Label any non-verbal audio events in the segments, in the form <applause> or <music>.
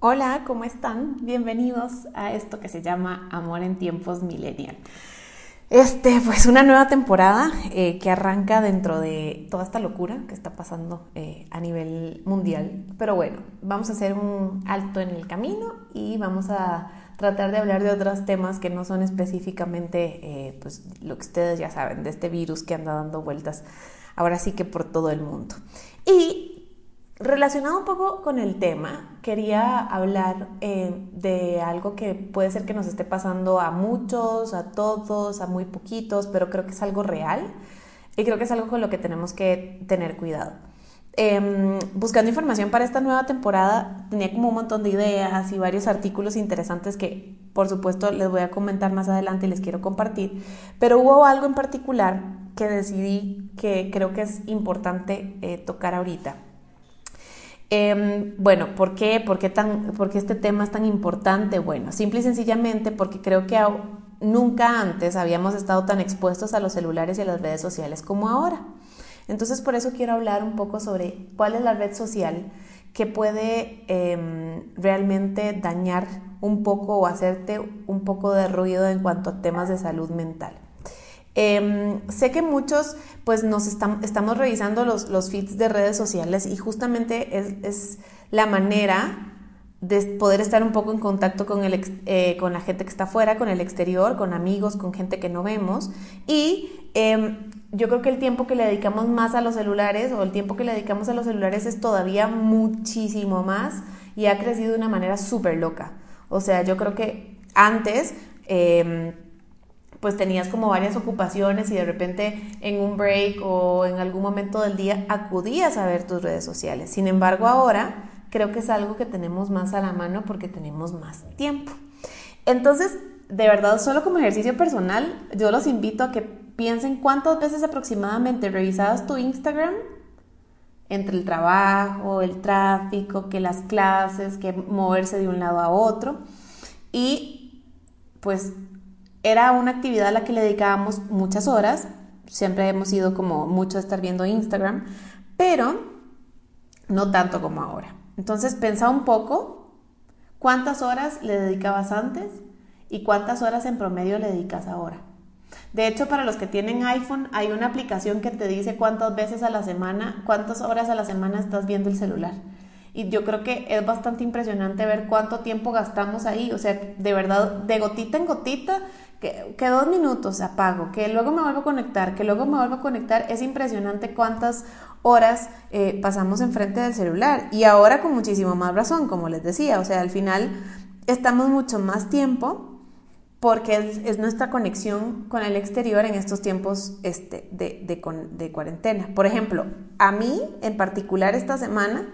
Hola, ¿cómo están? Bienvenidos a esto que se llama Amor en tiempos millennial. Este, pues una nueva temporada eh, que arranca dentro de toda esta locura que está pasando eh, a nivel mundial. Pero bueno, vamos a hacer un alto en el camino y vamos a tratar de hablar de otros temas que no son específicamente, eh, pues lo que ustedes ya saben, de este virus que anda dando vueltas ahora sí que por todo el mundo. Y Relacionado un poco con el tema, quería hablar eh, de algo que puede ser que nos esté pasando a muchos, a todos, a muy poquitos, pero creo que es algo real y creo que es algo con lo que tenemos que tener cuidado. Em, buscando información para esta nueva temporada, tenía como un montón de ideas y varios artículos interesantes que, por supuesto, les voy a comentar más adelante y les quiero compartir, pero hubo algo en particular que decidí que creo que es importante eh, tocar ahorita Em, bueno, ¿por qué? ¿Por qué, tan, ¿por qué este tema es tan importante? Bueno, simple y sencillamente porque creo que nunca antes habíamos estado tan expuestos a los celulares y a las redes sociales como ahora. Entonces, por eso quiero hablar un poco sobre cuál es la red social que puede em, realmente dañar un poco o hacerte un poco de ruido en cuanto a temas de salud mental. Em, sé que muchos pues nos estamos revisando los, los, feeds de redes sociales y justamente es, la manera de poder estar un poco en contacto con, el, eh, con la gente que está afuera, con el exterior, con amigos, con gente que no vemos. Y em, yo creo que el tiempo que le dedicamos más a los celulares o el tiempo que le dedicamos a los celulares es todavía muchísimo más y ha crecido de una manera súper loca. O sea, yo creo que antes... Eh, pues tenías como varias ocupaciones y de repente en un break o en algún momento del día acudías a ver tus redes sociales. Sin embargo, ahora creo que es algo que tenemos más a la mano porque tenemos más tiempo. Entonces, de verdad, solo como ejercicio personal, yo los invito a que piensen cuántas veces aproximadamente revisabas tu Instagram entre el trabajo, el tráfico, que las clases, que moverse de un lado a otro. Y pues era una actividad a la que le dedicábamos muchas horas, siempre hemos ido como mucho a estar viendo Instagram, pero no tanto como ahora. Entonces pensa un poco cuántas horas le dedicabas antes y cuántas horas en promedio le dedicas ahora. De hecho, para los que tienen iPhone, hay una aplicación que te dice cuántas veces a la semana, cuántas horas a la semana estás viendo el celular. Y yo creo que es bastante impresionante ver cuánto tiempo gastamos ahí. O sea, de verdad, de gotita en gotita, que, dos minutos apago, que luego me vuelvo a conectar, que luego me vuelvo a conectar. Es impresionante cuántas horas eh, pasamos enfrente del celular. Y ahora con muchísimo más razón, como les decía. O sea, al final estamos mucho más tiempo porque es, nuestra conexión con el exterior en estos tiempos este, de, de, de cuarentena. Por ejemplo, a mí en particular esta semana,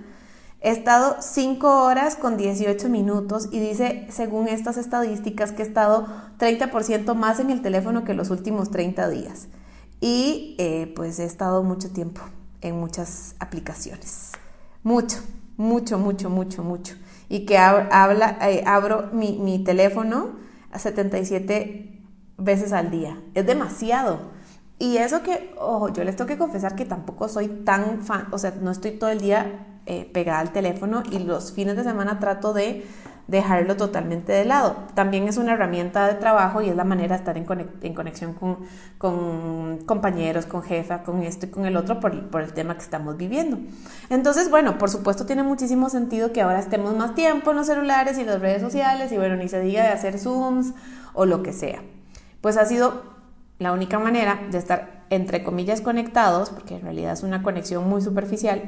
He estado 5 horas con 18 minutos y dice, según estas estadísticas, que he estado 30% más en el teléfono que los últimos 30 días. Y eh, pues he estado mucho tiempo en muchas aplicaciones. Mucho, mucho, mucho, mucho, mucho. Y que habla, eh, abro mi, mi teléfono a 77 veces al día. Es demasiado. Y eso que, ojo, yo les tengo que confesar que tampoco soy tan fan, o sea, no estoy todo el día eh, pegada al teléfono y los fines de semana trato de dejarlo totalmente de lado. También es una herramienta de trabajo y es la manera de estar en, conexión con, con, compañeros, con jefa, con esto y con el otro por, por, el tema que estamos viviendo. Entonces, bueno, por supuesto tiene muchísimo sentido que ahora estemos más tiempo en los celulares y las redes sociales y bueno, ni se diga de hacer Zooms o lo que sea. Pues ha sido la única manera de estar entre comillas conectados, porque en realidad es una conexión muy superficial,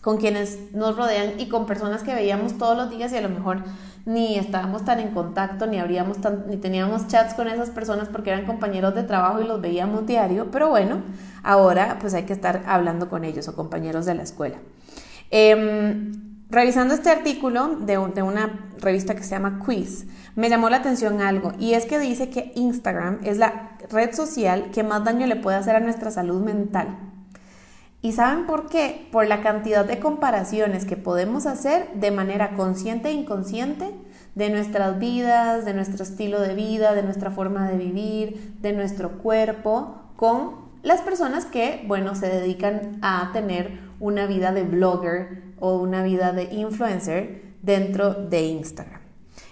con quienes nos rodean y con personas que veíamos todos los días y a lo mejor ni estábamos tan en contacto, ni, habríamos ni teníamos chats con esas personas porque eran compañeros de trabajo y los veíamos diario, pero bueno, ahora pues hay que estar hablando con ellos o compañeros de la escuela. Em, revisando este artículo de, una revista que se llama Quiz, me llamó la atención algo y es que dice que Instagram es la red social que más daño le puede hacer a nuestra salud mental. ¿Y saben por qué? Por la cantidad de comparaciones que podemos hacer de manera consciente e inconsciente de nuestras vidas, de nuestro estilo de vida, de nuestra forma de vivir, de nuestro cuerpo, con las personas que, bueno, se dedican a tener una vida de blogger o una vida de influencer dentro de Instagram.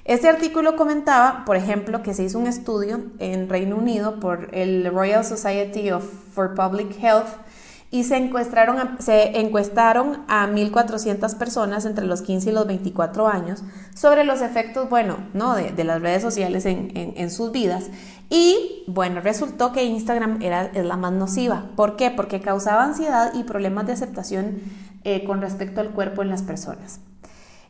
Este artículo comentaba, por ejemplo, que se hizo un estudio en Reino Unido por el Royal Society for Public Health y se encuestaron a, se encuestaron a 1.400 personas entre los 15 y los 24 años sobre los efectos, bueno, ¿no? de, las redes sociales en, sus vidas. Y bueno, resultó que Instagram era, es la más nociva. ¿Por qué? Porque causaba ansiedad y problemas de aceptación eh, con respecto al cuerpo en las personas.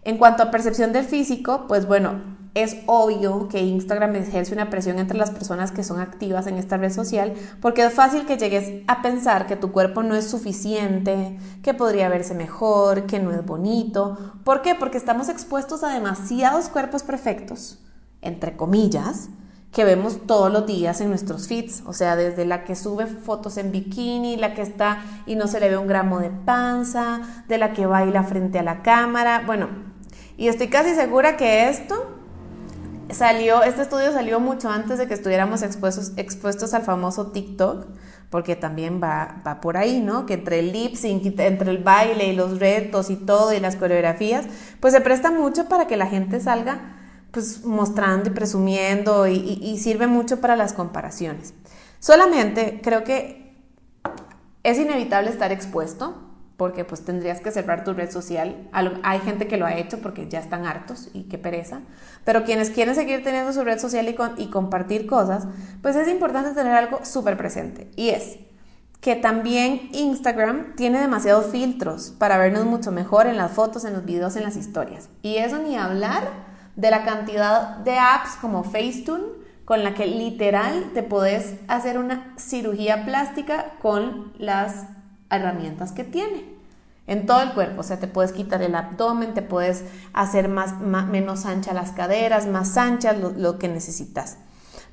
En cuanto a percepción del físico, pues bueno, es obvio que Instagram ejerce una presión entre las personas que son activas en esta red social porque es fácil que llegues a pensar que tu cuerpo no es suficiente, que podría verse mejor, que no es bonito. ¿Por qué? Porque estamos expuestos a demasiados cuerpos perfectos, entre comillas, que vemos todos los días en nuestros feeds, o sea, desde la que sube fotos en bikini, la que está y no se le ve un gramo de panza, de la que baila frente a la cámara, bueno, y estoy casi segura que esto salió, este estudio salió mucho antes de que estuviéramos expuestos, expuestos al famoso TikTok, porque también va, va por ahí, ¿no? Que entre el lip sync, entre el baile y los retos y todo y las coreografías, pues se presta mucho para que la gente salga pues mostrando y presumiendo y, sirve mucho para las comparaciones. Solamente creo que es inevitable estar expuesto, porque pues tendrías que cerrar tu red social. Hay gente que lo ha hecho porque ya están hartos y qué pereza, pero quienes quieren seguir teniendo su red social y, y compartir cosas, pues es importante tener algo súper presente y es que también Instagram tiene demasiados filtros para vernos mucho mejor en las fotos, en los videos, en las historias. Y eso ni hablar de la cantidad de apps como Facetune con la que literal te podés hacer una cirugía plástica con las herramientas que tiene en todo el cuerpo, o sea, te puedes quitar el abdomen, te puedes hacer más, menos ancha las caderas, más anchas, lo, que necesitas.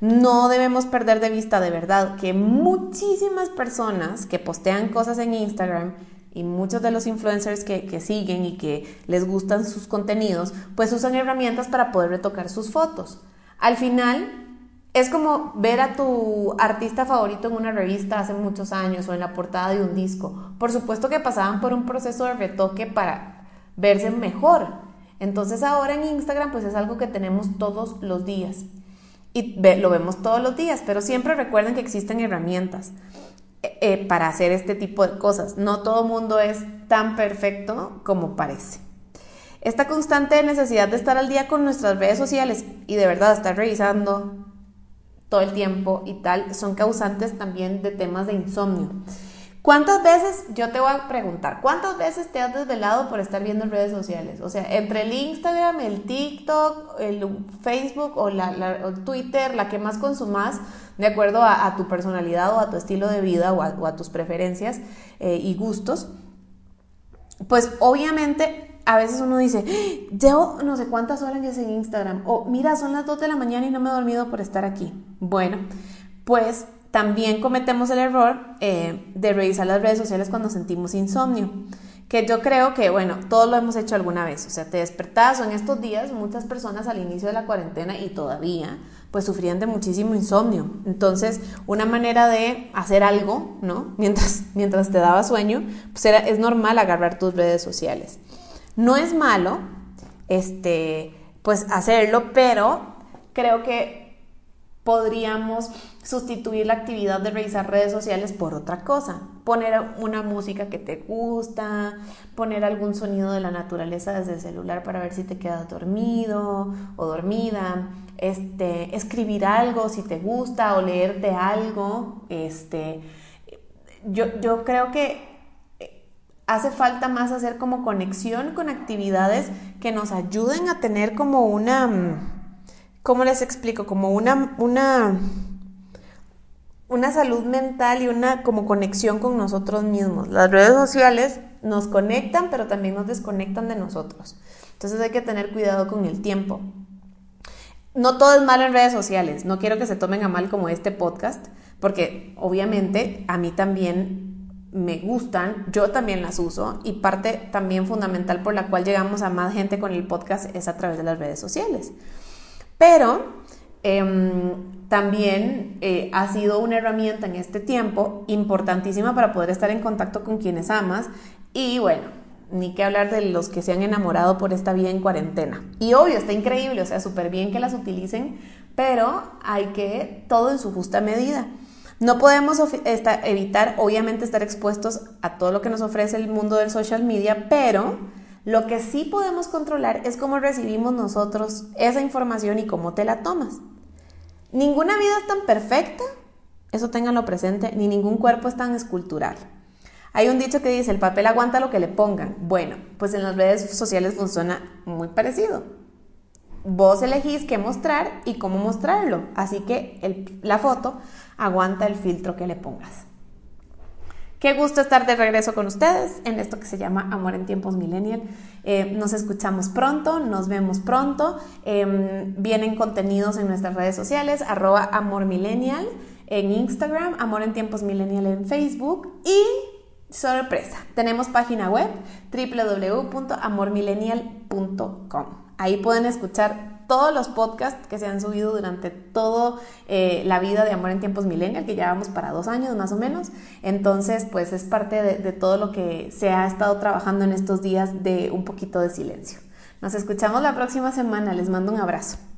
No debemos perder de vista de verdad que muchísimas personas que postean cosas en Instagram y muchos de los influencers que, que, siguen y que les gustan sus contenidos, pues usan herramientas para poder retocar sus fotos. Al final, es como ver a tu artista favorito en una revista hace muchos años o en la portada de un disco. Por supuesto que pasaban por un proceso de retoque para verse mejor. Entonces ahora en Instagram pues es algo que tenemos todos los días. Y lo vemos todos los días, pero siempre recuerden que existen herramientas eh, para hacer este tipo de cosas. No todo mundo es tan perfecto como parece. Esta constante necesidad de estar al día con nuestras redes sociales y de verdad estar revisando todo el tiempo y tal, son causantes también de temas de insomnio. ¿Cuántas veces, yo te voy a preguntar, cuántas veces te has desvelado por estar viendo redes sociales? O sea, entre el Instagram, el TikTok, el Facebook o, la, Twitter, la que más consumas, de acuerdo a, tu personalidad o a tu estilo de vida o a, tus preferencias eh, y gustos, pues obviamente a veces uno dice, llevo no sé cuántas horas en Instagram, o mira, son las 2 de la mañana y no me he dormido por estar aquí. Bueno, pues también cometemos el error eh, de revisar las redes sociales cuando sentimos insomnio, que yo creo que, bueno, todos lo hemos hecho alguna vez, o sea, te despertás o en estos días muchas personas al inicio de la cuarentena y todavía, pues sufrían de muchísimo insomnio. Entonces, una manera de hacer algo, ¿no? <laughs> Mientras, mientras te daba sueño, pues era, es normal agarrar tus redes sociales. No es malo, este, pues hacerlo, pero creo que podríamos sustituir la actividad de revisar redes sociales por otra cosa. Poner una música que te gusta, poner algún sonido de la naturaleza desde el celular para ver si te quedas dormido o dormida. Este, escribir algo si te gusta o leerte algo. Este, yo, yo creo que hace falta más hacer como conexión con actividades que nos ayuden a tener como una, mm, ¿cómo les explico? Como una, una, una salud mental y una como conexión con nosotros mismos. Las redes sociales nos conectan, pero también nos desconectan de nosotros. Entonces hay que tener cuidado con el tiempo. No todo es malo en redes sociales, no quiero que se tomen a mal como este podcast, porque obviamente a mí también me gustan, yo también las uso y parte también fundamental por la cual llegamos a más gente con el podcast es a través de las redes sociales. Pero em, también eh, ha sido una herramienta en este tiempo importantísima para poder estar en contacto con quienes amas y bueno, ni que hablar de los que se han enamorado por esta vía en cuarentena. Y obvio, está increíble, o sea, súper bien que las utilicen, pero hay que todo en su justa medida. No podemos evitar, obviamente, estar expuestos a todo lo que nos ofrece el mundo del social media, pero lo que sí podemos controlar es cómo recibimos nosotros esa información y cómo te la tomas. Ninguna vida es tan perfecta, eso ténganlo presente, ni ningún cuerpo es tan escultural. Hay un dicho que dice, el papel aguanta lo que le pongan. Bueno, pues en las redes sociales funciona muy parecido. Vos elegís qué mostrar y cómo mostrarlo, así que la foto aguanta el filtro que le pongas. Qué gusto estar de regreso con ustedes en esto que se llama Amor en tiempos millennial. Eh, nos escuchamos pronto, nos vemos pronto. Em, vienen contenidos en nuestras redes sociales, arroba Amor Millennial en Instagram, Amor en tiempos millennial en Facebook y sorpresa, tenemos página web www.amormillennial.com. Ahí pueden escuchar todos los podcasts que se han subido durante toda eh, la vida de Amor en Tiempos Millennial, que ya vamos para dos años más o menos. Entonces, pues es parte de todo lo que se ha estado trabajando en estos días de un poquito de silencio. Nos escuchamos la próxima semana. Les mando un abrazo.